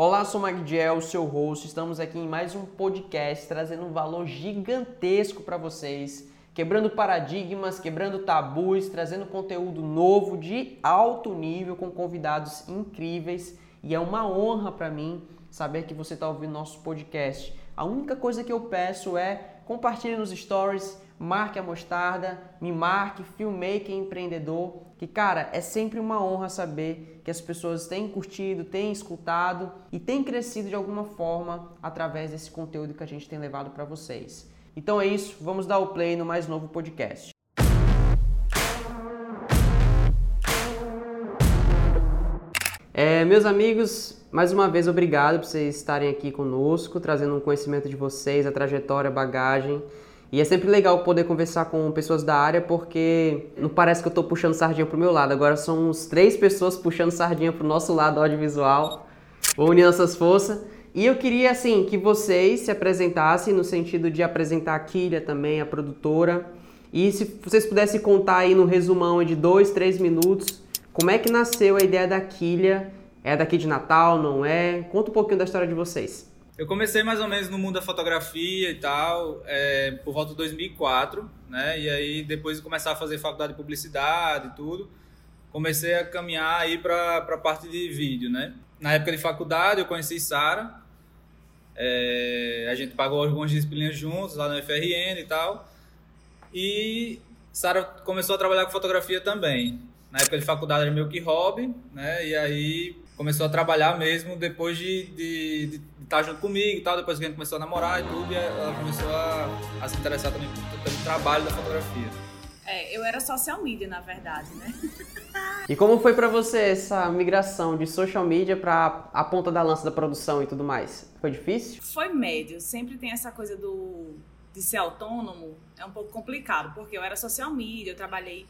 Olá, sou Magdiel, seu host. Estamos aqui em mais um podcast trazendo um valor gigantesco para vocês, quebrando paradigmas, quebrando tabus, trazendo conteúdo novo de alto nível com convidados incríveis. E é uma honra para mim saber que você está ouvindo nosso podcast. A única coisa que eu peço é compartilhe nos stories, marque a mostarda, me marque, filmmaker empreendedor, que cara, é sempre uma honra saber que as pessoas têm curtido, têm escutado e têm crescido de alguma forma através desse conteúdo que a gente tem levado para vocês. Então é isso, vamos dar o play no mais novo podcast. É, meus amigos, mais uma vez obrigado por vocês estarem aqui conosco, trazendo um conhecimento de vocês, a trajetória, a bagagem. E é sempre legal poder conversar com pessoas da área, porque não parece que eu estou puxando sardinha pro meu lado. Agora são uns três pessoas puxando sardinha pro nosso lado audiovisual. Vou unir nossas forças. E eu queria, assim, que vocês se apresentassem no sentido de apresentar a Kilha também, a produtora. E se vocês pudessem contar aí no resumão de dois, três minutos, como é que nasceu a ideia da Kilha? É daqui de Natal, não é? Conta um pouquinho da história de vocês. Eu comecei mais ou menos no mundo da fotografia e tal, é, por volta de 2004, né? E aí, depois de começar a fazer faculdade de publicidade e tudo, comecei a caminhar aí para a parte de vídeo, né? Na época de faculdade, eu conheci Sara. É, a gente pagou algumas disciplinas juntos lá no FRN e tal. E Sara começou a trabalhar com fotografia também. Na época de faculdade era meio que hobby, né? E aí começou a trabalhar mesmo depois de, de, de, estar junto comigo e tal, depois que a gente começou a namorar e tudo, e ela começou a, a se interessar também pelo trabalho da fotografia. É, eu era social media, na verdade, né? E como foi para você essa migração de social media para a ponta da lança da produção e tudo mais? Foi difícil? Foi médio. Sempre tem essa coisa do de ser autônomo, é um pouco complicado, porque eu era social media, eu trabalhei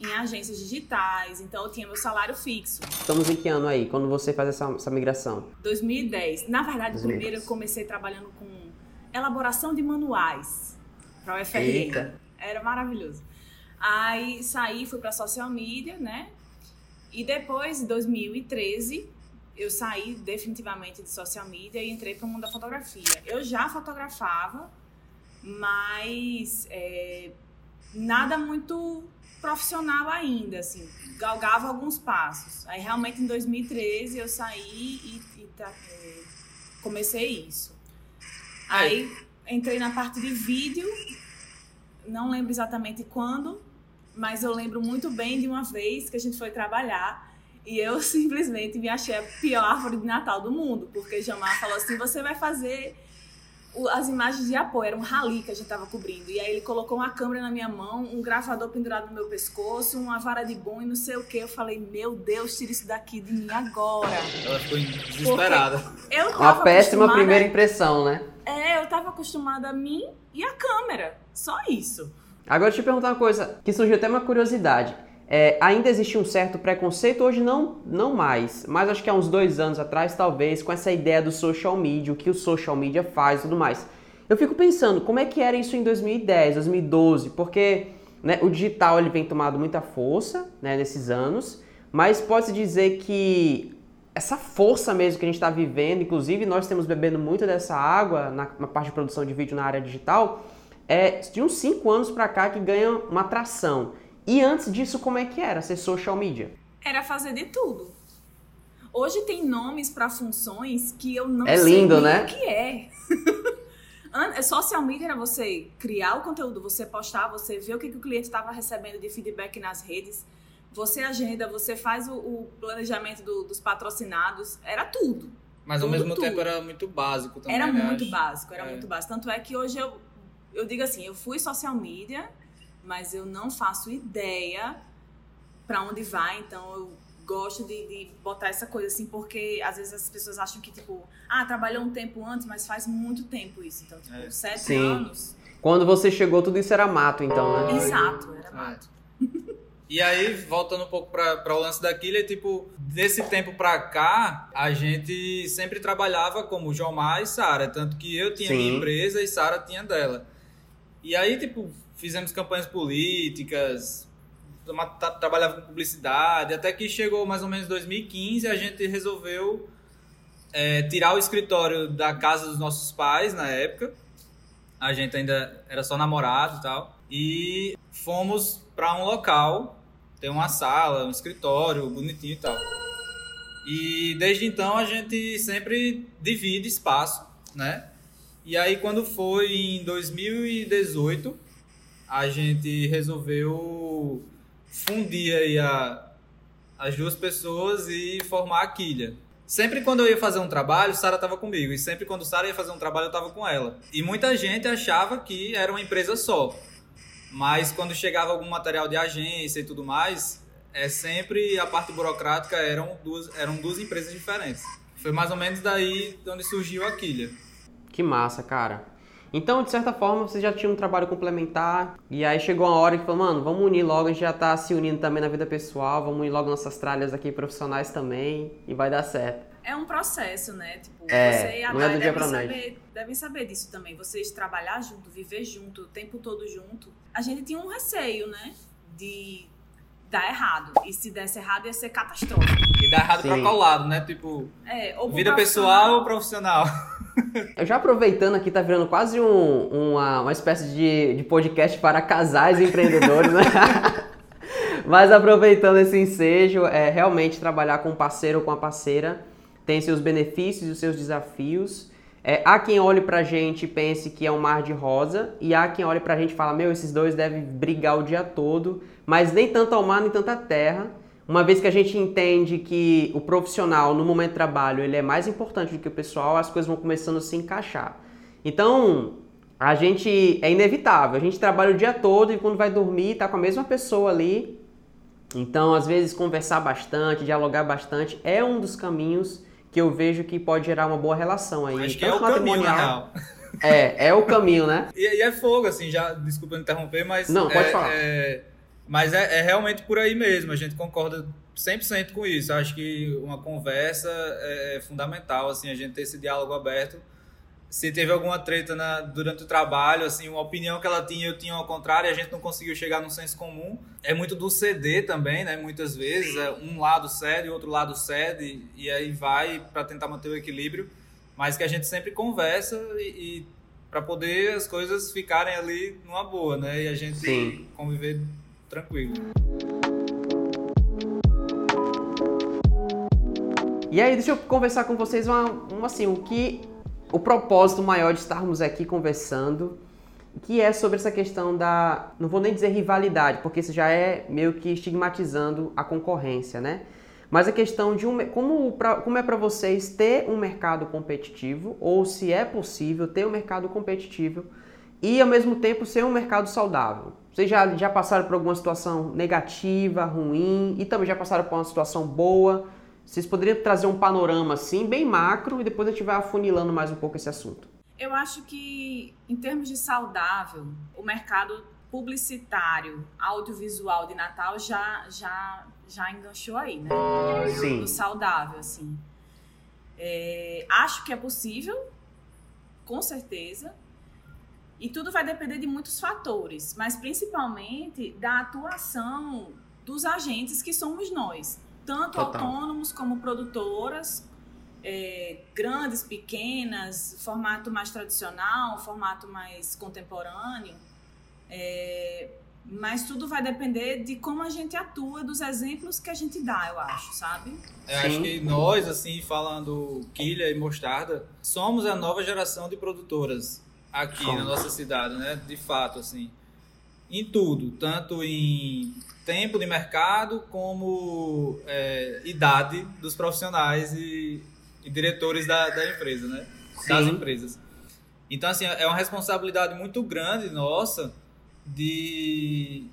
em agências digitais, então eu tinha meu salário fixo. Estamos em que ano aí, quando você faz essa, essa migração? 2010. Na verdade, 2010. primeiro eu comecei trabalhando com elaboração de manuais para o FRN. Eita. Era maravilhoso. Aí saí, fui para social media, né? E depois, em 2013, eu saí definitivamente de social media e entrei para o mundo da fotografia. Eu já fotografava, mas é, nada muito profissional ainda, assim, galgava alguns passos. Aí realmente em 2013 eu saí e, e tá, é, comecei isso. Aí entrei na parte de vídeo, não lembro exatamente quando, mas eu lembro muito bem de uma vez que a gente foi trabalhar e eu simplesmente me achei a pior árvore de Natal do mundo, porque Jamar falou assim: você vai fazer as imagens de apoio, era um rally que a gente tava cobrindo. E aí ele colocou uma câmera na minha mão, um gravador pendurado no meu pescoço, uma vara de bom e não sei o que. Eu falei, meu Deus, tira isso daqui de mim agora. Ela ficou desesperada. Eu tava uma péssima primeira impressão, né? É, eu tava acostumada a mim e a câmera. Só isso. Agora deixa eu te perguntar uma coisa, que surgiu até uma curiosidade. É, ainda existe um certo preconceito, hoje não, não mais, mas acho que há uns dois anos atrás, talvez, com essa ideia do social media, o que o social media faz e tudo mais. Eu fico pensando, como é que era isso em 2010, 2012? Porque né, o digital ele vem tomando muita força né, nesses anos, mas pode-se dizer que essa força mesmo que a gente está vivendo, inclusive nós temos bebendo muito dessa água na, na parte de produção de vídeo na área digital, é de uns 5 anos para cá que ganha uma atração. E antes disso, como é que era ser social media? Era fazer de tudo. Hoje tem nomes para funções que eu não é sei lindo, né? o que é. Social media era você criar o conteúdo, você postar, você ver o que, que o cliente estava recebendo de feedback nas redes, você agenda, você faz o, o planejamento do, dos patrocinados, era tudo. Mas tudo, ao mesmo tudo. tempo era muito básico também. Era né? muito básico, era é. muito básico. Tanto é que hoje eu, eu digo assim, eu fui social media, mas eu não faço ideia para onde vai, então eu gosto de, de, botar essa coisa assim, porque às vezes as pessoas acham que, tipo, ah, trabalhou um tempo antes, mas faz muito tempo isso. Então, tipo, é. sete Sim. anos. Quando você chegou, tudo isso era mato, então, né? Exato, era mato. E aí, voltando um pouco para o lance daquilo, é tipo, desse tempo para cá, a gente sempre trabalhava como Jomar e Sara, tanto que eu tinha Sim. minha empresa e Sara tinha dela. E aí, tipo, fizemos campanhas políticas, trabalhava com publicidade, até que chegou mais ou menos 2015 a gente resolveu é, tirar o escritório da casa dos nossos pais na época. A gente ainda era só namorado e tal. E fomos para um local, tem uma sala, um escritório bonitinho e tal. E desde então a gente sempre divide espaço, né? E aí quando foi em 2018, a gente resolveu fundir aí a, as duas pessoas e formar a Quilha. Sempre quando eu ia fazer um trabalho, Sara estava comigo. E sempre quando Sara ia fazer um trabalho, eu estava com ela. E muita gente achava que era uma empresa só. Mas quando chegava algum material de agência e tudo mais, é sempre a parte burocrática eram duas, eram duas empresas diferentes. Foi mais ou menos daí de onde surgiu a Quilha. Que massa, cara. Então, de certa forma, você já tinha um trabalho complementar, e aí chegou uma hora que falou, mano, vamos unir logo, a gente já tá se unindo também na vida pessoal, vamos unir logo nossas tralhas aqui profissionais também, e vai dar certo. É um processo, né? Tipo, É, você e a não é do Thay dia devem pra saber, devem saber disso também. Vocês trabalhar junto, viver junto, o tempo todo junto. A gente tinha um receio, né? De dar errado. E se desse errado, ia ser catastrófico. E dá errado pra Sim. qual lado, né? Tipo, É, vida profissional- pessoal ou profissional? Já aproveitando aqui, tá virando quase um- uma, uma espécie de, de podcast para casais empreendedores, né? Mas aproveitando esse ensejo, é, realmente trabalhar com um parceiro ou com a parceira tem seus benefícios e os seus desafios. É, há quem olhe pra gente e pense que é um mar de rosa, e há quem olhe pra gente e fala, meu, esses dois devem brigar o dia todo, mas nem tanto ao mar, nem tanto à terra. Uma vez que a gente entende que o profissional no momento de trabalho ele é mais importante do que o pessoal, as coisas vão começando a se encaixar. Então, a gente é inevitável, a gente trabalha o dia todo e quando vai dormir tá com a mesma pessoa ali. Então, às vezes conversar bastante, dialogar bastante é um dos caminhos que eu vejo que pode gerar uma boa relação aí. Acho que é o caminho, na real. É, é o caminho, né? E, e é fogo, assim, já, desculpa interromper, mas. Não, pode é, falar. é- mas é, é realmente por aí mesmo, a gente concorda 100% com isso. Acho que uma conversa é fundamental, assim, a gente ter esse diálogo aberto. Se teve alguma treta na- durante o trabalho, assim, uma opinião que ela tinha, eu tinha ao contrário, e a gente não conseguiu chegar num senso comum. É muito do ceder também, né? Muitas vezes, é, um lado cede, outro lado cede, e aí vai para tentar manter o equilíbrio. Mas que a gente sempre conversa e, e para poder as coisas ficarem ali numa boa, né? E a gente Sim. conviver tranquilo. E aí, deixa eu conversar com vocês uma, assim, o que o propósito maior de estarmos aqui conversando, que é sobre essa questão da, não vou nem dizer rivalidade, porque isso já é meio que estigmatizando a concorrência, né? Mas a questão de um, como, pra, como é para vocês ter um mercado competitivo, ou se é possível ter um mercado competitivo e ao mesmo tempo ser um mercado saudável. Vocês já, já passaram por alguma situação negativa, ruim, e também já passaram por uma situação boa. Vocês poderiam trazer um panorama assim, bem macro, e depois a gente vai afunilando mais um pouco esse assunto. Eu acho que, em termos de saudável, o mercado publicitário, audiovisual de Natal já, já, já enganchou aí, né? Sim. Saudável, assim. É, acho que é possível, com certeza. E tudo vai depender de muitos fatores, mas principalmente da atuação dos agentes que somos nós, tanto Total. autônomos como produtoras, é, grandes, pequenas, formato mais tradicional, formato mais contemporâneo. É, mas tudo vai depender de como a gente atua, dos exemplos que a gente dá, eu acho, sabe? Eu Sim. acho que nós, assim, falando Quilha e Mostarda, somos a nova geração de produtoras aqui Somos. na nossa cidade, né? De fato, assim. Em tudo, tanto em tempo de mercado como é, idade dos profissionais e, e diretores da, da empresa, né? Das Sim. empresas. Então, assim, é uma responsabilidade muito grande nossa de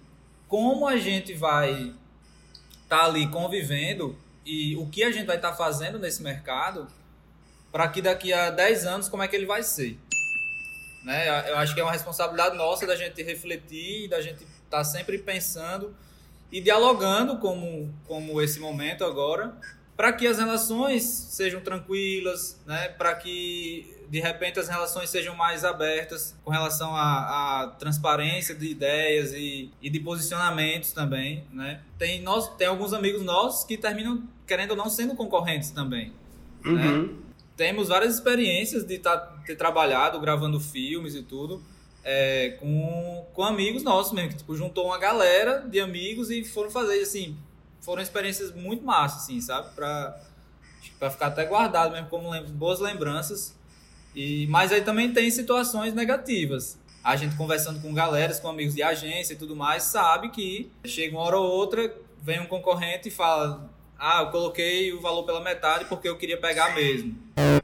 como a gente vai estar ali convivendo e o que a gente vai estar fazendo nesse mercado para que daqui a 10 anos como é que ele vai ser. Né? Eu acho que é uma responsabilidade nossa da gente refletir, da gente estar sempre pensando e dialogando como, como esse momento agora, para que as relações sejam tranquilas, né? para que de repente as relações sejam mais abertas com relação à, à transparência de ideias e, e de posicionamentos também. Né? Tem, nós, tem alguns amigos nossos que terminam, querendo ou não, sendo concorrentes também. Uhum. Temos várias experiências de tá, ter trabalhado gravando filmes e tudo é, com, com amigos nossos mesmo, que tipo, juntou uma galera de amigos e foram fazer, assim, foram experiências muito massas, assim, sabe? Pra, pra ficar até guardado mesmo como boas lembranças. E, mas aí também tem situações negativas. A gente conversando com galeras, com amigos de agência e tudo mais, sabe que chega uma hora ou outra, vem um concorrente e fala: Ah, eu coloquei o valor pela metade porque eu queria pegar mesmo.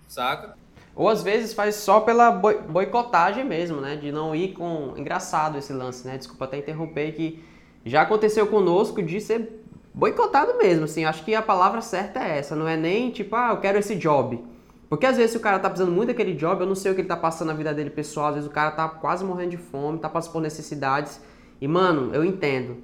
Saca? Ou às vezes faz só pela boi boicotagem mesmo, né? De não ir com. Engraçado esse lance, né? Desculpa até interromper, que já aconteceu conosco de ser boicotado mesmo, assim. Acho que a palavra certa é essa. Não é nem tipo, ah, eu quero esse job. Porque às vezes o cara tá precisando muito daquele job, eu não sei o que ele tá passando na vida dele pessoal, às vezes o cara tá quase morrendo de fome, tá passando por necessidades. E mano, eu entendo.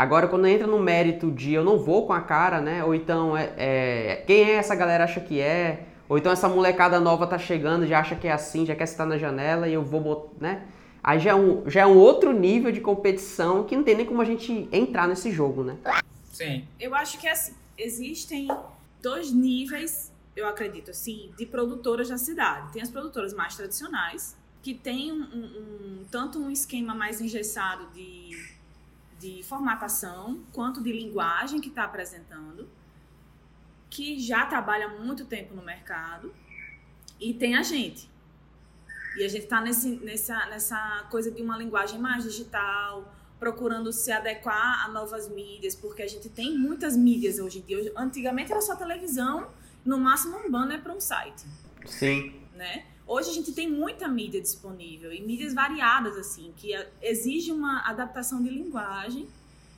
Agora, quando entra no mérito de eu não vou com a cara, né? Ou então, é, é, quem é essa galera acha que é? Ou então essa molecada nova tá chegando, já acha que é assim, já quer estar na janela e eu vou botar, né? Aí já é, um, já é um outro nível de competição que não tem nem como a gente entrar nesse jogo, né? Sim. Eu acho que assim, existem dois níveis, eu acredito, assim, de produtoras na cidade. Tem as produtoras mais tradicionais, que tem um, um, um tanto um esquema mais engessado de, de formatação, quanto de linguagem que está apresentando que já trabalha muito tempo no mercado e tem a gente. E a gente está nessa, nessa coisa de uma linguagem mais digital, procurando se adequar a novas mídias, porque a gente tem muitas mídias hoje em dia. Antigamente era só televisão, no máximo um banner para um site. Sim. Né? Hoje a gente tem muita mídia disponível e mídias variadas, assim, que exige uma adaptação de linguagem.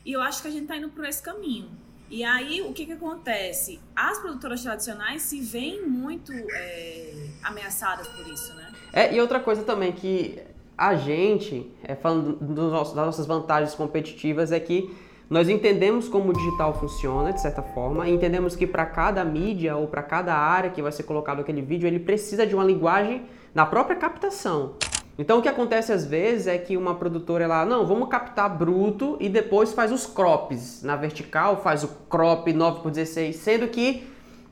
E eu acho que a gente está indo por esse caminho. E aí, o que, que acontece? As produtoras tradicionais se veem muito é, ameaçadas por isso, né? É, e outra coisa também que a gente, é, falando das nossas vantagens competitivas, é que nós entendemos como o digital funciona, de certa forma, e entendemos que para cada mídia ou para cada área que vai ser colocado aquele vídeo, ele precisa de uma linguagem na própria captação. Então o que acontece às vezes é que uma produtora ela, não, vamos captar bruto e depois faz os crops na vertical, faz o crop 9 por 16, sendo que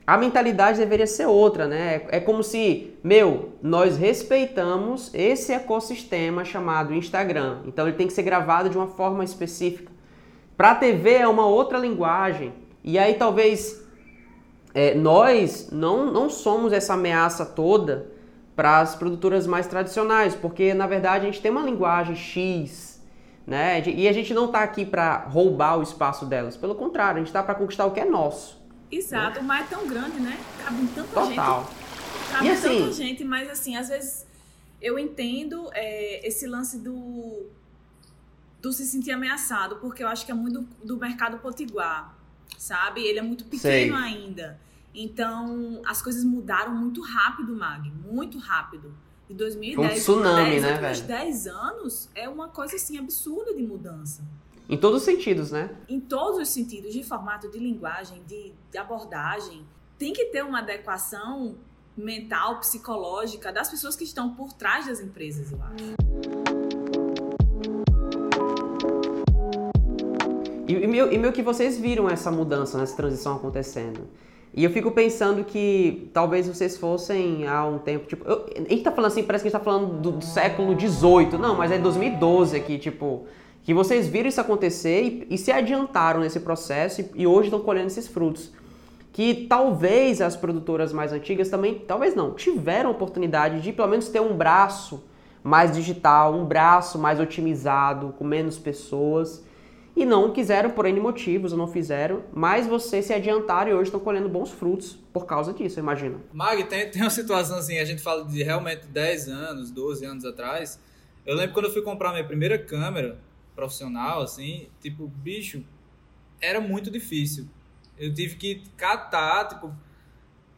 a mentalidade deveria ser outra, né? É como se, meu, nós respeitamos esse ecossistema chamado Instagram. Então ele tem que ser gravado de uma forma específica. Para a TV é uma outra linguagem. E aí talvez é, nós não, não somos essa ameaça toda para as produtoras mais tradicionais, porque na verdade a gente tem uma linguagem X, né? E a gente não está aqui para roubar o espaço delas, pelo contrário, a gente está para conquistar o que é nosso. Exato, né? o mar é tão grande, né? Cabe tanta Total. gente. Cabe e assim, tanta gente, mas assim, às vezes eu entendo é, esse lance do do se sentir ameaçado, porque eu acho que é muito do, do mercado potiguar, sabe? Ele é muito pequeno Sei. ainda. Então, as coisas mudaram muito rápido, Mag, muito rápido. De 2010 Foi um tsunami, 10, né, velho? 10 anos é uma coisa assim absurda de mudança. Em todos os sentidos, né? Em todos os sentidos, de formato, de linguagem, de, de abordagem. Tem que ter uma adequação mental, psicológica das pessoas que estão por trás das empresas, eu acho. E, e, meu, e meu que vocês viram essa mudança, essa transição acontecendo. E eu fico pensando que talvez vocês fossem há um tempo, tipo, eu, a gente tá falando assim, parece que a gente tá falando do, do século XVIII, não, mas é 2012 aqui, tipo, que vocês viram isso acontecer e, e se adiantaram nesse processo e, e hoje estão colhendo esses frutos. Que talvez as produtoras mais antigas também, talvez não, tiveram oportunidade de pelo menos ter um braço mais digital, um braço mais otimizado, com menos pessoas e não quiseram por N motivos, ou não fizeram, mas vocês se adiantaram e hoje estão colhendo bons frutos por causa disso, eu imagino. Mag, tem, tem uma situação assim, a gente fala de realmente 10 anos, 12 anos atrás. Eu lembro quando eu fui comprar minha primeira câmera profissional, assim, tipo, bicho, era muito difícil. Eu tive que catar, tipo,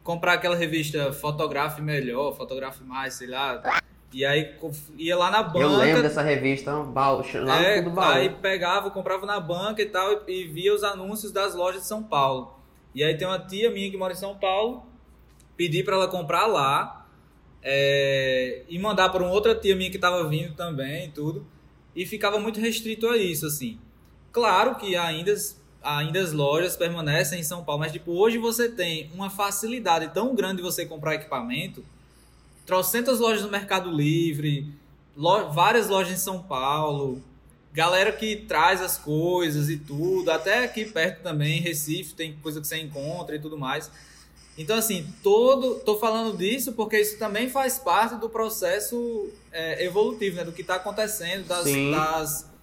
comprar aquela revista Fotografe Melhor, Fotografe Mais, sei lá, e aí ia lá na banca. Eu lembro dessa revista, lá é, no baú. Aí pegava, comprava na banca e tal, e via os anúncios das lojas de São Paulo. E aí tem uma tia minha que mora em São Paulo, pedi para ela comprar lá é, e mandar para uma outra tia minha que estava vindo também e tudo. E ficava muito restrito a isso, assim. Claro que ainda ainda as lojas permanecem em São Paulo, mas tipo, hoje você tem uma facilidade tão grande de você comprar equipamento, trocentas lojas no Mercado Livre, lo, várias lojas em São Paulo, galera que traz as coisas e tudo, até aqui perto também, Recife, tem coisa que você encontra e tudo mais. Então, assim, todo. Tô falando disso porque isso também faz parte do processo é, evolutivo, né? Do que está acontecendo, das, das,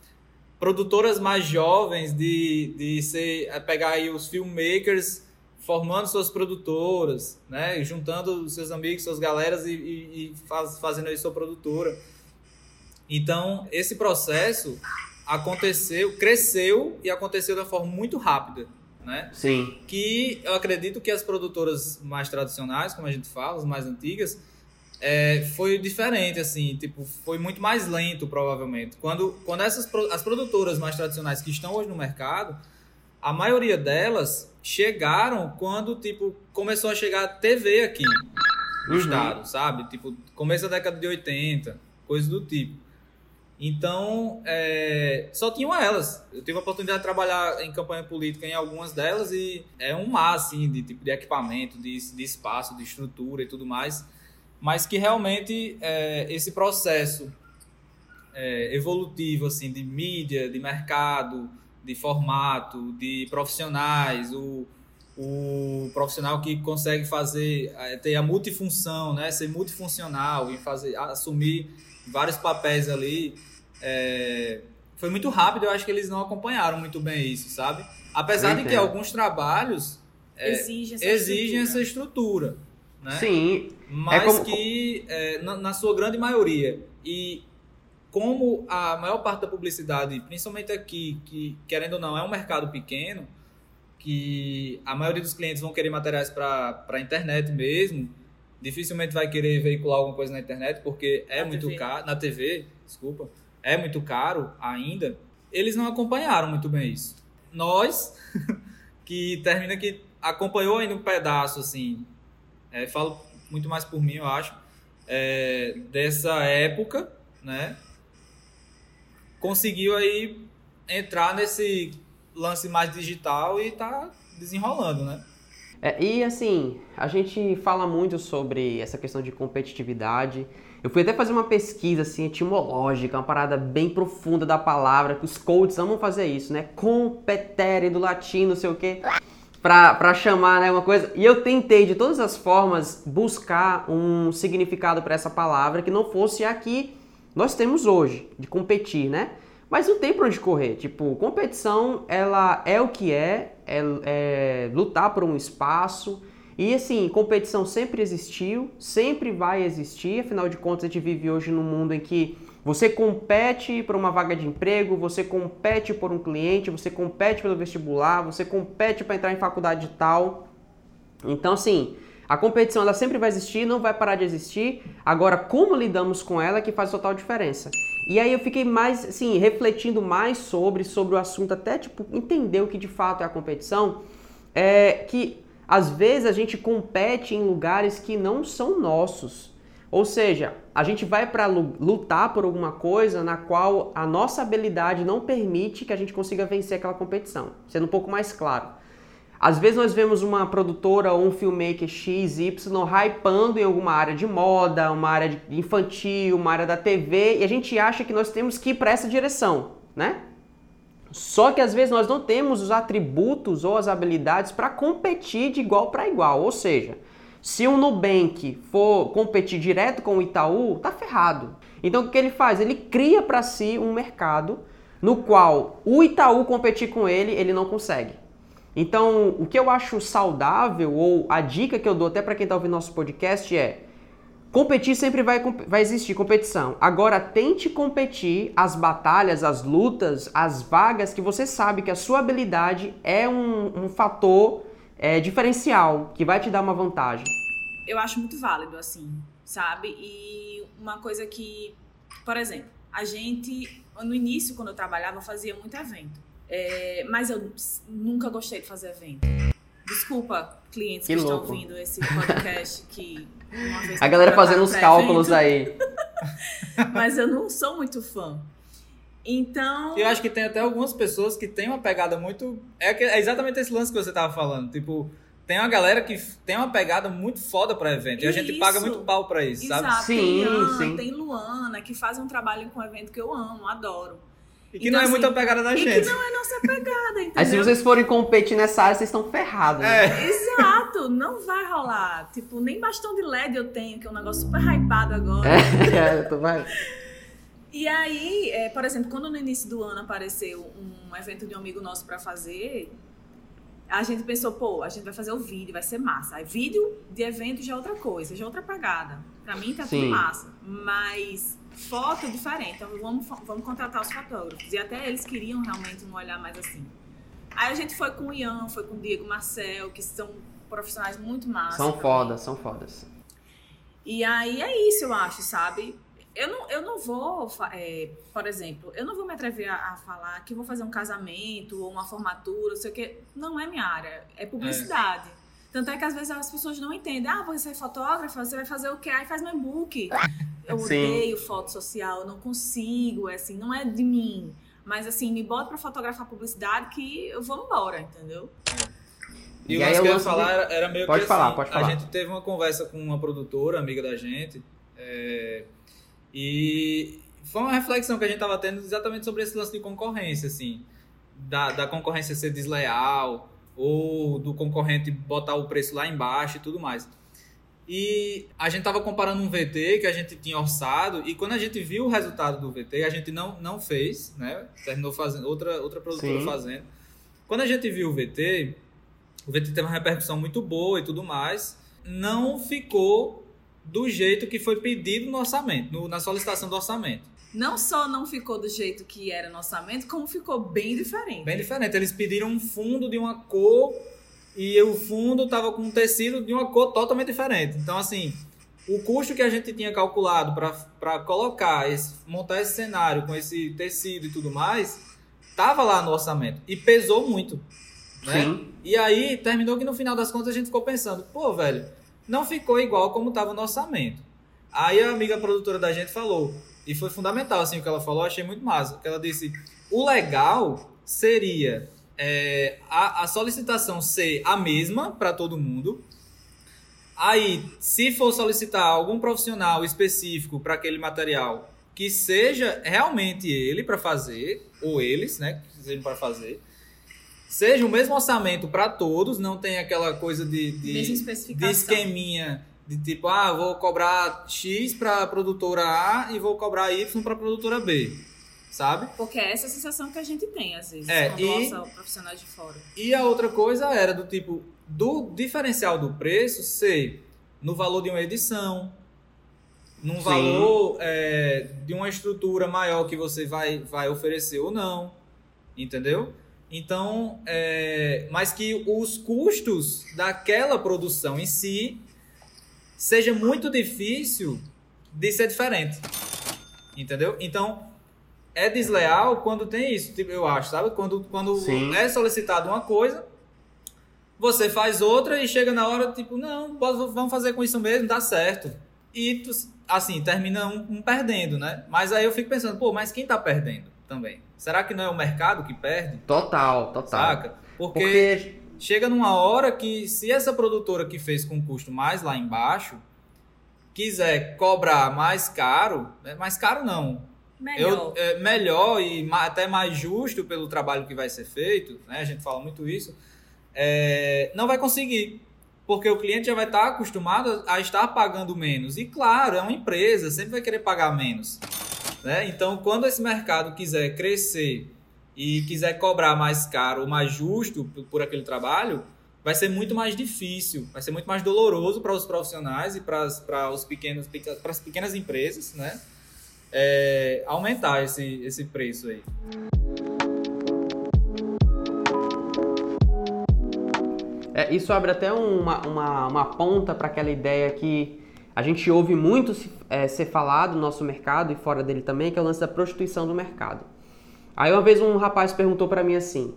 produtoras mais jovens, de, de ser, é, pegar aí os filmmakers formando suas produtoras, né? Juntando seus amigos, suas galeras e, e, e faz, fazendo aí sua produtora. Então, esse processo aconteceu, cresceu e aconteceu de uma forma muito rápida né? Sim. Que eu acredito que as produtoras mais tradicionais, como a gente fala, as mais antigas, é, foi diferente, assim, tipo, foi muito mais lento, provavelmente. Quando, quando essas as produtoras mais tradicionais que estão hoje no mercado, a maioria delas chegaram quando, tipo, começou a chegar a TV aqui no uhum. estado, sabe? Tipo, começo da década de 80, coisa do tipo. Então, é, só tinham elas. Eu tive a oportunidade de trabalhar em campanha política em algumas delas e é um mar, assim, de tipo de equipamento, de, de espaço, de estrutura e tudo mais. Mas que realmente é, esse processo é, evolutivo, assim, de mídia, de mercado, de formato, de profissionais, o, o profissional que consegue fazer, é, ter a multifunção, né, ser multifuncional e fazer, assumir vários papéis ali, é, foi muito rápido, eu acho que eles não acompanharam muito bem isso, sabe? Apesar de que alguns trabalhos é, exigem, essa, exigem estrutura. essa estrutura. Né? Sim. É Mas é como... que, é, na, na, sua grande maioria, e como a maior parte da publicidade, principalmente aqui, que querendo ou não, é um mercado pequeno, que a maioria dos clientes vão querer materiais para a internet mesmo, dificilmente vai querer veicular alguma coisa na internet, porque é na muito TV. caro, na TV, desculpa, é muito caro ainda, eles não acompanharam muito bem isso. Nós, que termina que acompanhou ainda um pedaço, assim, é, falo muito mais por mim, eu acho, é, dessa época, né? Conseguiu aí entrar nesse lance mais digital e tá desenrolando, né? É, e assim, a gente fala muito sobre essa questão de competitividade. Eu fui até fazer uma pesquisa assim, etimológica, uma parada bem profunda da palavra, que os coaches amam fazer isso, né? Competere do latim, não sei o quê, pra, pra chamar, né, uma coisa. E eu tentei de todas as formas buscar um significado para essa palavra que não fosse a que nós temos hoje, de competir, né? Mas não tem pra onde correr. Tipo, competição, ela é o que é, é, é lutar por um espaço, e assim, competição sempre existiu, sempre vai existir, afinal de contas a gente vive hoje num mundo em que você compete por uma vaga de emprego, você compete por um cliente, você compete pelo vestibular, você compete para entrar em faculdade tal. Então, assim, a competição ela sempre vai existir, não vai parar de existir. Agora, como lidamos com ela é que faz total diferença. E aí eu fiquei mais, assim, refletindo mais sobre, sobre o assunto, até tipo entender o que de fato é a competição. É que às vezes a gente compete em lugares que não são nossos. Ou seja, a gente vai para lutar por alguma coisa na qual a nossa habilidade não permite que a gente consiga vencer aquela competição. Sendo um pouco mais claro. Às vezes nós vemos uma produtora ou um filmmaker X, Y hypando em alguma área de moda, uma área infantil, uma área da TV, e a gente acha que nós temos que ir para essa direção, né? Só que às vezes nós não temos os atributos ou as habilidades para competir de igual para igual. Ou seja, se o Nubank for competir direto com o Itaú, tá ferrado. Então o que ele faz? Ele cria para si um mercado no qual o Itaú competir com ele, ele não consegue. Então, o que eu acho saudável ou a dica que eu dou até para quem está ouvindo nosso podcast é Competir sempre vai, vai existir competição. Agora tente competir as batalhas, as lutas, as vagas que você sabe que a sua habilidade é um, um fator é, diferencial que vai te dar uma vantagem. Eu acho muito válido, assim, sabe? E uma coisa que, por exemplo, a gente, no início, quando eu trabalhava, fazia muito evento. É, mas eu nunca gostei de fazer evento. Desculpa, clientes que, que estão ouvindo esse podcast que a galera fazendo os cálculos aí. Mas eu não sou muito fã. Então. Eu acho que tem até algumas pessoas que têm uma pegada muito. É, é exatamente esse lance que você tava falando. Tipo, tem uma galera que tem uma pegada muito foda para evento. E a gente paga muito pau para isso, Exato. sabe? Sim, tem Ian, sim. tem Luana, que fazem um trabalho com evento que eu amo, adoro. E que então, não é assim, muita pegada da gente. E que não é nossa pegada, entendeu? Aí se vocês forem competir nessa área, vocês estão ferrados. Né? É. Exato, não vai rolar. Tipo, nem bastão de LED eu tenho, que é um negócio super hypado agora. É, tu vai. E aí, é, por exemplo, quando no início do ano apareceu um evento de um amigo nosso para fazer, a gente pensou, pô, a gente vai fazer o vídeo, vai ser massa. Aí vídeo de evento já é outra coisa, já é outra pegada. Pra mim tá Sim. tudo massa. Mas foto diferente. Então vamos, vamos contratar os fotógrafos. E até eles queriam realmente um olhar mais assim. Aí a gente foi com o Ian, foi com o Diego Marcel, que são profissionais muito massas. São fodas, são fodas. E aí é isso, eu acho, sabe? Eu não, eu não vou, é, por exemplo, eu não vou me atrever a, a, falar que vou fazer um casamento ou uma formatura, não sei o que. Não é minha área, é publicidade. É. Tanto é que às vezes as pessoas não entendem. Ah, você é fotógrafa, você vai fazer o quê? Aí faz meu book. Eu Sim. odeio foto social, eu não consigo, é assim, não é de mim. Mas assim, me bota pra fotografar publicidade que eu vou embora, entendeu? E, e o que eu ia falar era, era meio pode que falar, assim, pode falar. a gente teve uma conversa com uma produtora, amiga da gente, é, e foi uma reflexão que a gente estava tendo exatamente sobre esse lance de concorrência, assim, da, da concorrência ser desleal, ou do concorrente botar o preço lá embaixo e tudo mais. E a gente estava comparando um VT que a gente tinha orçado, e quando a gente viu o resultado do VT, a gente não, não fez, né? Terminou fazendo, outra, outra produtora Sim. fazendo. Quando a gente viu o VT, o VT teve uma repercussão muito boa e tudo mais, não ficou do jeito que foi pedido no orçamento, no, na solicitação do orçamento. Não só não ficou do jeito que era no orçamento, como ficou bem diferente. Bem diferente. Eles pediram um fundo de uma cor e o fundo estava com um tecido de uma cor totalmente diferente. Então, assim, o custo que a gente tinha calculado para colocar, esse, montar esse cenário com esse tecido e tudo mais, estava lá no orçamento e pesou muito. Né? Sim. E aí terminou que no final das contas a gente ficou pensando, pô, velho, não ficou igual como estava no orçamento. Aí a amiga produtora da gente falou, e foi fundamental assim o que ela falou, achei muito massa. Que ela disse: o legal seria é, a, a solicitação ser a mesma para todo mundo. Aí, se for solicitar algum profissional específico para aquele material, que seja realmente ele para fazer, ou eles, né, que sejam para fazer, seja o mesmo orçamento para todos, não tem aquela coisa de, de, de esqueminha de tipo, ah, vou cobrar X para a produtora A e vou cobrar Y para a produtora B. Sabe? Porque é essa sensação que a gente tem, às vezes, é, quando e, nossa, profissionais de fora. E a outra coisa era do tipo, do diferencial do preço ser no valor de uma edição, num Sim. valor é, de uma estrutura maior que você vai, vai oferecer ou não, entendeu? Então, é, mas que os custos daquela produção em si seja muito difícil de ser diferente. Entendeu? Então, é desleal quando tem isso, tipo, eu acho, sabe? Quando, quando é solicitado uma coisa, você faz outra e chega na hora, tipo, não, vamos fazer com isso mesmo, dá certo. E, assim, termina um, um perdendo, né? Mas aí eu fico pensando, pô, mas quem tá perdendo também? Será que não é o mercado que perde? Total, total. Saca? Porque, Porque, chega numa hora que se essa produtora que fez com custo mais lá embaixo quiser cobrar mais caro, né? mais caro não, melhor, eu, é, melhor e até mais justo pelo trabalho que vai ser feito, né? A gente fala muito isso. É, não vai conseguir, porque o cliente já vai estar acostumado a estar pagando menos. E claro, é uma empresa, sempre vai querer pagar menos. Né? Então, quando esse mercado quiser crescer e quiser cobrar mais caro ou mais justo por aquele trabalho, vai ser muito mais difícil, vai ser muito mais doloroso para os profissionais e para, os para as pequenas empresas, né? É, aumentar esse, esse preço aí. É, isso abre até uma, uma, uma ponta para aquela ideia que a gente ouve muito é, ser falado no nosso mercado e fora dele também, que é o lance da prostituição do mercado. Aí uma vez um rapaz perguntou para mim assim: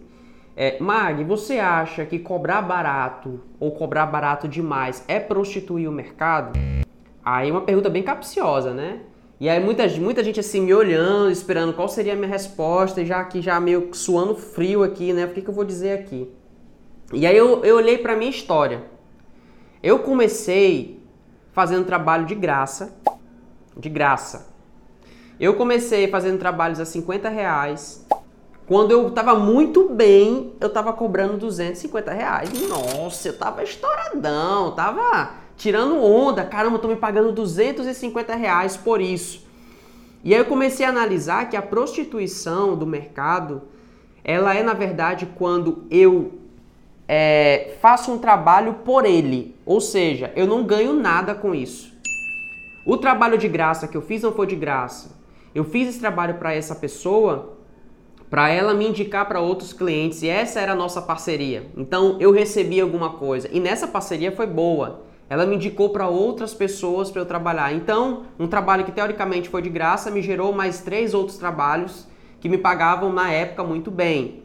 é, Mag, você acha que cobrar barato ou cobrar barato demais é prostituir o mercado? Aí uma pergunta bem capciosa, né? E aí muita, muita gente assim me olhando, esperando qual seria a minha resposta, e já aqui já meio suando frio aqui, né? O que, que eu vou dizer aqui? E aí eu, eu olhei para minha história. Eu comecei fazendo trabalho de graça, de graça. Eu comecei fazendo trabalhos a 50 reais. Quando eu tava muito bem, eu tava cobrando 250 reais. Nossa, eu tava estouradão, tava tirando onda. Caramba, tô me pagando 250 reais por isso. E aí eu comecei a analisar que a prostituição do mercado, ela é na verdade quando eu é, faço um trabalho por ele, ou seja, eu não ganho nada com isso. O trabalho de graça que eu fiz não foi de graça. Eu fiz esse trabalho para essa pessoa, para ela me indicar para outros clientes e essa era a nossa parceria. Então eu recebi alguma coisa e nessa parceria foi boa. Ela me indicou para outras pessoas para eu trabalhar. Então, um trabalho que teoricamente foi de graça me gerou mais três outros trabalhos que me pagavam na época muito bem.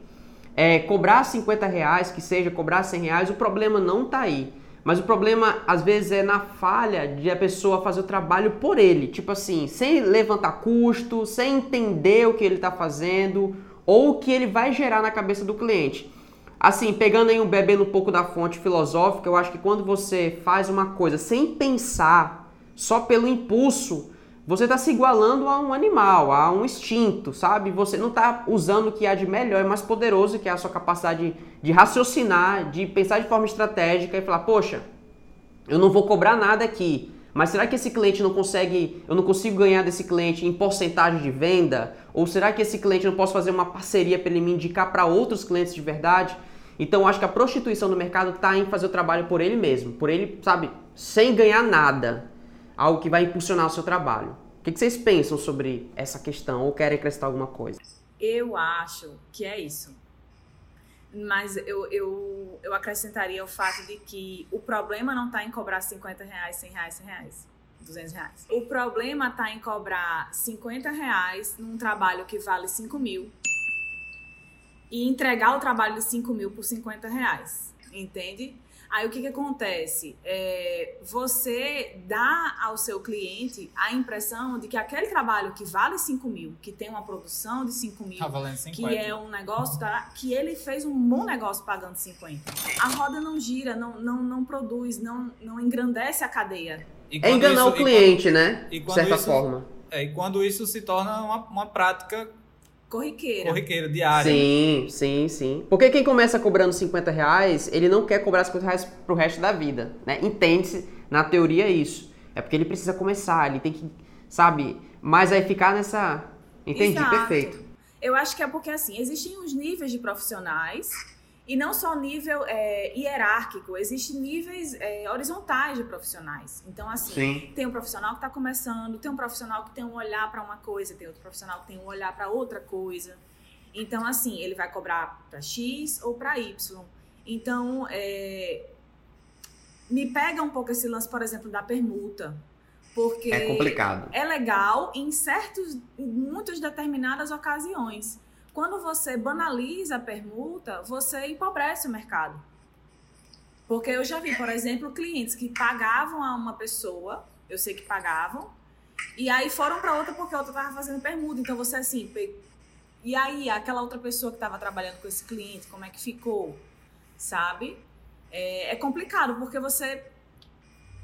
É, cobrar 50 reais, que seja cobrar 100 reais, o problema não está aí. Mas o problema, às vezes, é na falha de a pessoa fazer o trabalho por ele. Tipo assim, sem levantar custo, sem entender o que ele está fazendo ou o que ele vai gerar na cabeça do cliente. Assim, pegando aí um bebendo um pouco da fonte filosófica, eu acho que quando você faz uma coisa sem pensar, só pelo impulso, você está se igualando a um animal, a um instinto, sabe? Você não está usando o que há de melhor e mais poderoso, que é a sua capacidade de, raciocinar, de pensar de forma estratégica e falar, poxa, eu não vou cobrar nada aqui, mas será que esse cliente não consegue, eu não consigo ganhar desse cliente em porcentagem de venda? Ou será que esse cliente não posso fazer uma parceria para ele me indicar para outros clientes de verdade? Então acho que a prostituição no mercado está em fazer o trabalho por ele mesmo, por ele, sabe, sem ganhar nada, algo que vai impulsionar o seu trabalho. O que vocês pensam sobre essa questão ou querem acrescentar alguma coisa? Eu acho que é isso. Mas eu, eu, eu acrescentaria o fato de que o problema não está em cobrar 50 reais, 100 reais, 100 reais. 200 reais. O problema está em cobrar 50 reais num trabalho que vale 5 mil e entregar o trabalho de 5 mil por 50 reais, entende? Aí o que, que acontece? É, você dá ao seu cliente a impressão de que aquele trabalho que vale 5 mil, que tem uma produção de 5 mil, tá que é um negócio, tá, que ele fez um bom negócio pagando 50. A roda não gira, não, não, não produz, não, não engrandece a cadeia. É enganar isso, o cliente, quando, né? De certa isso, forma. É, e quando isso se torna uma, uma prática Corriqueira. Corriqueira, diária. Sim, sim, sim. Porque quem começa cobrando 50 reais, ele não quer cobrar 50 reais pro resto da vida, né? Entende-se, na teoria, isso. É porque ele precisa começar, ele tem que, sabe? Mas aí ficar nessa... Entendi, Exato. perfeito. Eu acho que é porque, assim, existem os níveis de profissionais e não só nível é, hierárquico, existem níveis é, horizontais de profissionais. Então, assim, Sim. tem um profissional que está começando, tem um profissional que tem um olhar para uma coisa, tem outro profissional que tem um olhar para outra coisa. Então, assim, ele vai cobrar para X ou para Y. Então, é, me pega um pouco esse lance, por exemplo, da permuta. Porque é complicado. É legal em certos, em muitas determinadas ocasiões. Quando você banaliza a permuta, você empobrece o mercado. Porque eu já vi, por exemplo, clientes que pagavam a uma pessoa, eu sei que pagavam, e aí foram para outra porque a outra estava fazendo permuta. Então você assim, e aí aquela outra pessoa que estava trabalhando com esse cliente, como é que ficou? Sabe? É, é complicado porque você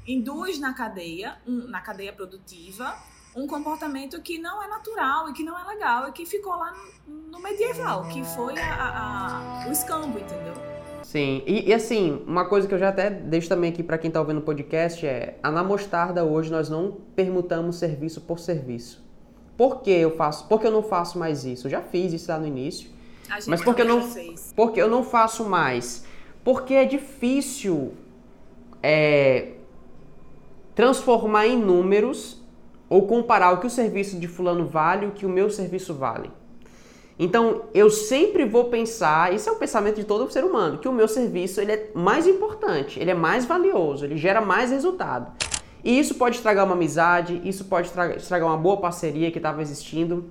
induz na cadeia, na cadeia produtiva, um comportamento que não é natural e que não é legal e que ficou lá no, medieval, que foi a, a, o escambo, entendeu? Sim, e, e, assim, uma coisa que eu já até deixo também aqui para quem está ouvindo o podcast é a na Mostarda hoje nós não permutamos serviço por serviço. Por que eu faço? Porque eu não faço mais isso. Eu já fiz isso lá no início. mas porque eu não fez. porque eu não faço mais. Porque é difícil é, transformar em números ou comparar o que o serviço de fulano vale e o que o meu serviço vale. Então, eu sempre vou pensar, isso é o pensamento de todo ser humano, que o meu serviço ele é mais importante, ele é mais valioso, ele gera mais resultado. E isso pode estragar uma amizade, isso pode estragar uma boa parceria que estava existindo.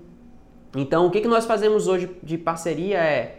Então, o que, que nós fazemos hoje de parceria é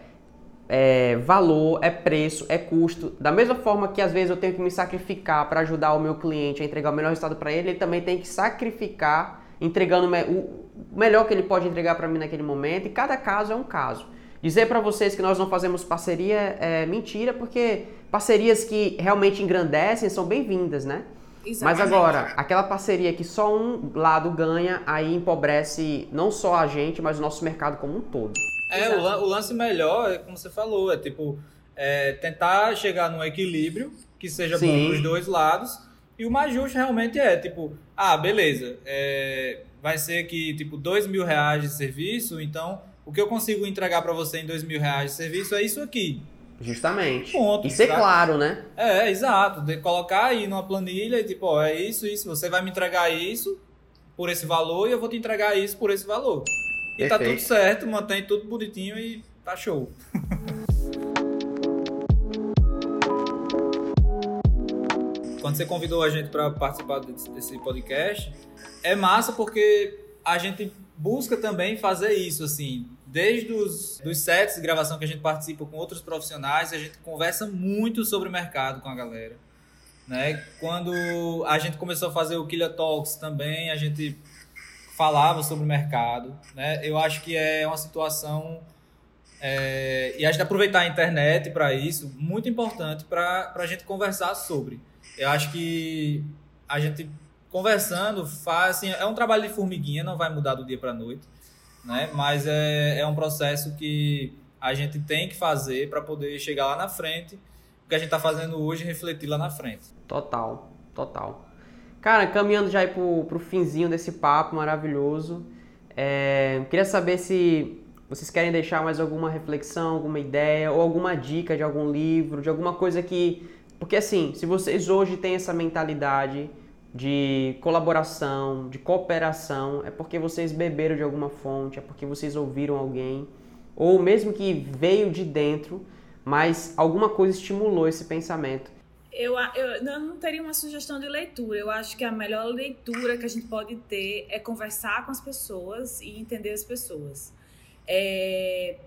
é valor, é preço, é custo. Da mesma forma que às vezes eu tenho que me sacrificar para ajudar o meu cliente a entregar o melhor resultado para ele, ele também tem que sacrificar entregando o melhor que ele pode entregar para mim naquele momento, e cada caso é um caso. Dizer para vocês que nós não fazemos parceria é mentira, porque parcerias que realmente engrandecem são bem-vindas, né? Exatamente. Mas agora, aquela parceria que só um lado ganha, aí empobrece não só a gente, mas o nosso mercado como um todo. É, o, o, lance melhor, é como você falou, é tipo, é, tentar chegar num equilíbrio que seja Sim. bom para os dois lados. E o mais justo realmente é, tipo, ah, beleza, é, vai ser aqui, tipo, dois mil reais de serviço, então o que eu consigo entregar para você em dois mil reais de serviço é isso aqui. Justamente. Ponto. E ser pra... claro, né? É, exato. De colocar aí numa planilha e tipo, ó, é isso, isso. Você vai me entregar isso por esse valor e eu vou te entregar isso por esse valor. E tá Perfeito. tá tudo certo, mantém tudo bonitinho e tá show. Quando você convidou a gente para participar desse podcast, é massa porque a gente busca também fazer isso, assim, desde os dos sets de gravação que a gente participa com outros profissionais, a gente conversa muito sobre o mercado com a galera. Né? Quando a gente começou a fazer o Killer Talks também, a gente falava sobre o mercado. Né? Eu acho que é uma situação. É, e a gente aproveitar a internet para isso, muito importante para a gente conversar sobre. Eu acho que a gente conversando faz. Assim, é um trabalho de formiguinha, não vai mudar do dia para a noite né? Mas é, é um processo que a gente tem que fazer para poder chegar lá na frente. O que a gente está fazendo hoje refletir lá na frente. Total, total. Cara, caminhando já para o finzinho desse papo maravilhoso, é, queria saber se vocês querem deixar mais alguma reflexão, alguma ideia ou alguma dica de algum livro, de alguma coisa que. Porque assim, se vocês hoje têm essa mentalidade de colaboração, de cooperação, é porque vocês beberam de alguma fonte, é porque vocês ouviram alguém, ou mesmo que veio de dentro, mas alguma coisa estimulou esse pensamento. Eu, eu, não teria uma sugestão de leitura. Eu acho que a melhor leitura que a gente pode ter é conversar com as pessoas e entender as pessoas. É,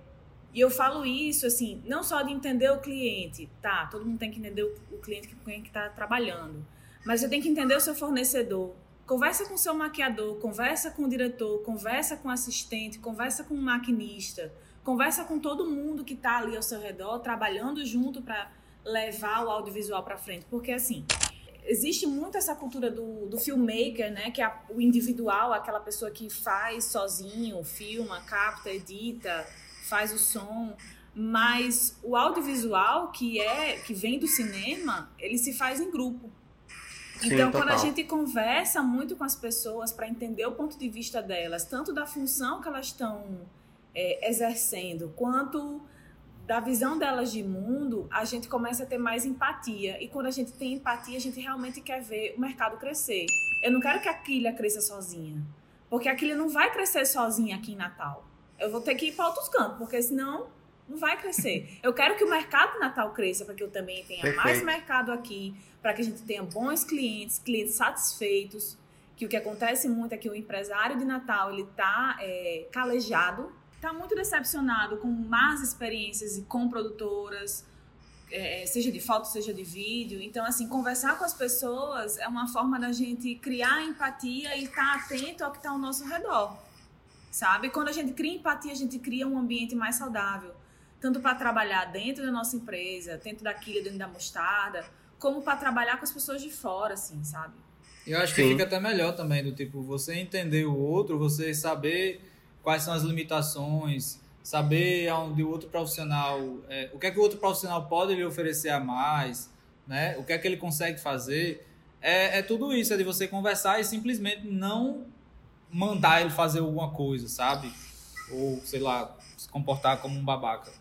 e eu falo isso, assim, não só de entender o cliente, tá? Todo mundo tem que entender o, o cliente com quem está trabalhando mas você tem que entender o seu fornecedor. Conversa com o seu maquiador, conversa com o diretor, conversa com o assistente, conversa com o maquinista, conversa com todo mundo que está ali ao seu redor, trabalhando junto para levar o audiovisual para frente. Porque, assim, existe muito essa cultura do, do filmmaker, né? Que é o individual, aquela pessoa que faz sozinho, filma, capta, edita, faz o som. Mas o audiovisual, que é que vem do cinema, ele se faz em grupo. Então, quando a gente conversa muito com as pessoas para entender o ponto de vista delas, tanto da função que elas estão é, exercendo, quanto da visão delas de mundo, a gente começa a ter mais empatia. E quando a gente tem empatia, a gente realmente quer ver o mercado crescer. Eu não quero que a quilha cresça sozinha, porque a quilha não vai crescer sozinha aqui em Natal. Eu vou ter que ir para outros campos, porque senão não vai crescer. Eu quero que o mercado de Natal cresça para que eu também tenha Perfeito. mais mercado aqui, para que a gente tenha bons clientes, clientes satisfeitos. Que o que acontece muito é que o empresário de Natal ele está é, calejado, está muito decepcionado com más experiências com produtoras, é, seja de foto, seja de vídeo. Então, assim, conversar com as pessoas é uma forma da gente criar empatia e estar tá atento ao que está ao nosso redor, sabe? Quando a gente cria empatia, a gente cria um ambiente mais saudável, tanto para trabalhar dentro da nossa empresa, dentro da quilha, dentro da mostarda, como para trabalhar com as pessoas de fora, assim, sabe? Eu acho que Sim. fica até melhor também, do tipo, você entender o outro, você saber quais são as limitações, saber aonde o outro profissional, é, o que é que o outro profissional pode lhe oferecer a mais, né? O que é que ele consegue fazer. É, é tudo isso, é de você conversar e simplesmente não mandar ele fazer alguma coisa, sabe? Ou, sei lá, se comportar como um babaca.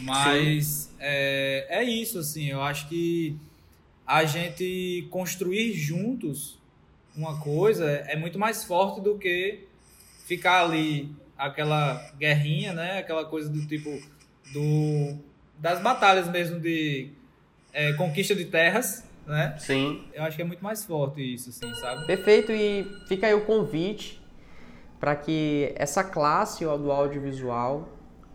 Mas é, é isso, assim, eu acho que a gente construir juntos uma coisa é muito mais forte do que ficar ali aquela guerrinha, né? Aquela coisa do tipo do das batalhas mesmo de é, conquista de terras, né? Sim. Eu acho que é muito mais forte isso, assim, sabe? Perfeito e fica aí o convite para que essa classe do audiovisual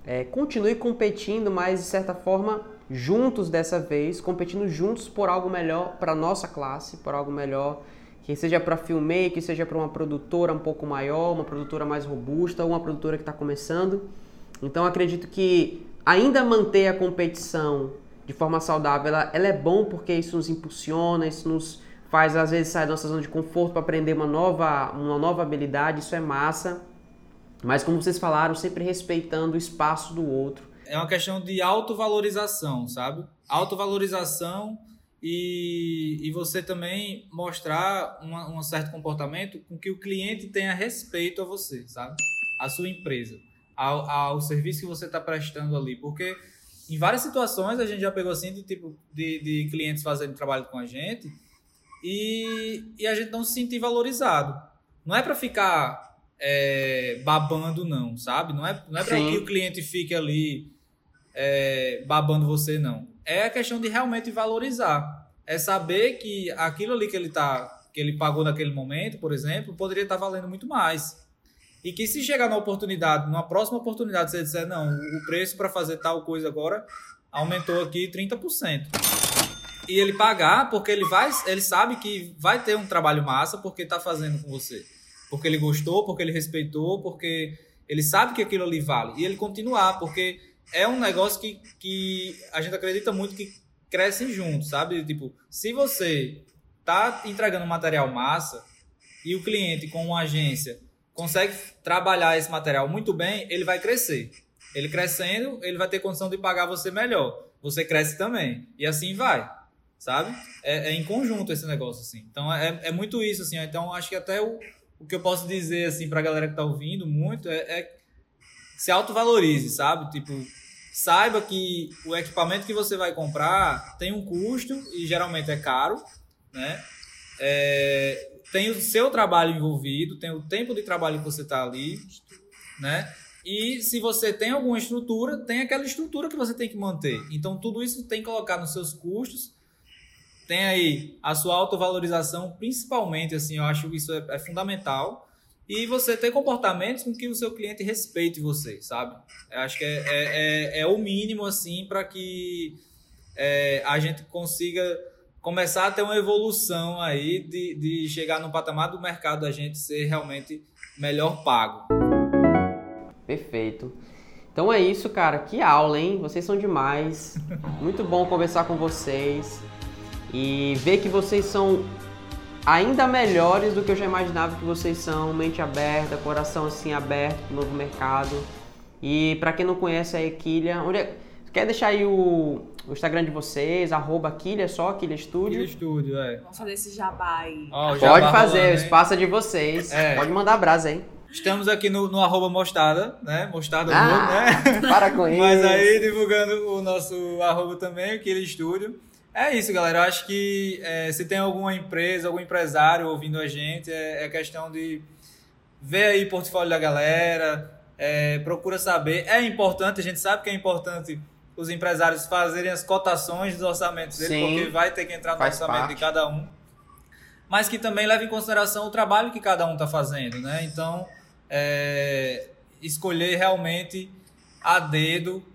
é, continue competindo, mas de certa forma juntos dessa vez, competindo juntos por algo melhor para nossa classe, por algo melhor que seja para filmmaker, que seja para uma produtora um pouco maior, uma produtora mais robusta ou uma produtora que está começando. Então acredito que ainda manter a competição de forma saudável, ela, ela, é bom porque isso nos impulsiona, isso nos faz às vezes sair da nossa zona de conforto para aprender uma nova, uma nova habilidade, isso é massa. Mas como vocês falaram, sempre respeitando o espaço do outro. É uma questão de autovalorização, sabe? Autovalorização e, e você também mostrar uma, um certo comportamento com que o cliente tenha respeito a você, sabe? A sua empresa, ao, ao serviço que você está prestando ali. Porque em várias situações a gente já pegou assim de tipo de, de clientes fazendo trabalho com a gente e, e a gente não se sentir valorizado. Não é para ficar é, babando, não, sabe? Não é, não é para que o cliente fique ali é, babando você, não é a questão de realmente valorizar. É saber que aquilo ali que ele tá, que ele pagou naquele momento, por exemplo, poderia estar tá valendo muito mais. E que se chegar na oportunidade, numa próxima oportunidade, você disser, não, o preço para fazer tal coisa agora aumentou aqui 30%. E ele pagar, porque ele vai, ele sabe que vai ter um trabalho massa porque está fazendo com você. Porque ele gostou, porque ele respeitou, porque ele sabe que aquilo ali vale. E ele continuar, porque é um negócio que, que a gente acredita muito que crescem juntos, sabe? Tipo, se você tá entregando material massa e o cliente com uma agência consegue trabalhar esse material muito bem, ele vai crescer. Ele crescendo, ele vai ter condição de pagar você melhor. Você cresce também. E assim vai, sabe? É, é em conjunto esse negócio, assim. Então, é, é muito isso, assim. Então, acho que até o, o que eu posso dizer, assim, pra galera que tá ouvindo muito é, é se autovalorize, sabe? Tipo, saiba que o equipamento que você vai comprar tem um custo e geralmente é caro, né? É, tem o seu trabalho envolvido, tem o tempo de trabalho que você está ali, né? E se você tem alguma estrutura, tem aquela estrutura que você tem que manter. Então tudo isso tem que colocar nos seus custos. Tem aí a sua autovalorização, principalmente, assim, eu acho que isso é, é fundamental e você ter comportamentos com que o seu cliente respeite você, sabe? Eu acho que é, é, é, é o mínimo, assim, para que é, a gente consiga começar a ter uma evolução aí de, de chegar no patamar do mercado da gente ser realmente melhor pago. Perfeito. Então é isso, cara. Que aula, hein? Vocês são demais. Muito bom conversar com vocês e ver que vocês são ainda melhores do que eu já imaginava que vocês são, mente aberta, coração assim aberto para o novo mercado. E para quem não conhece a Equilha, onde é... quer deixar aí o, o, Instagram de vocês, arroba Quilha só, Quilha Studio? Quilha Studio, é. Vamos fazer esse jabá aí. Oh, Pode jabá fazer, rolando, o espaço é de vocês. É. Pode mandar brasa aí. Estamos aqui no, no arroba mostarda, né? Mostarda ah, né? Para com isso. Mas aí divulgando o nosso arroba também, o Quilha Studio. É isso, galera. Eu acho que é, se tem alguma empresa, algum empresário ouvindo a gente, é, é questão de ver aí o portfólio da galera, é, procura saber. É importante, a gente sabe que é importante os empresários fazerem as cotações dos orçamentos deles, Sim, porque vai ter que entrar no orçamento parte. de cada um. Mas que também leve em consideração o trabalho que cada um está fazendo, né? Então, é, escolher realmente a dedo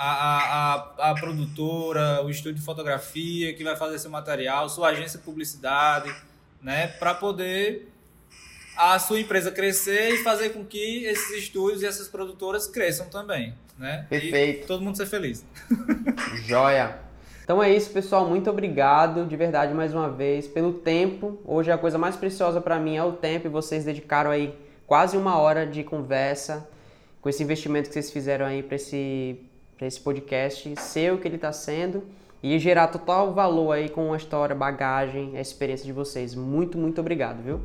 a, a, a, produtora, o estúdio de fotografia que vai fazer seu material, sua agência de publicidade, né, para poder a sua empresa crescer e fazer com que esses estúdios e essas produtoras cresçam também, né? Perfeito. E todo mundo ser feliz. Joia. Então é isso, pessoal. Muito obrigado de verdade mais uma vez pelo tempo. Hoje a coisa mais preciosa para mim é o tempo e vocês dedicaram aí quase uma hora de conversa com esse investimento que vocês fizeram aí para esse para esse podcast ser o que ele está sendo e gerar total valor aí com a história, bagagem, a experiência de vocês. Muito, muito obrigado, viu?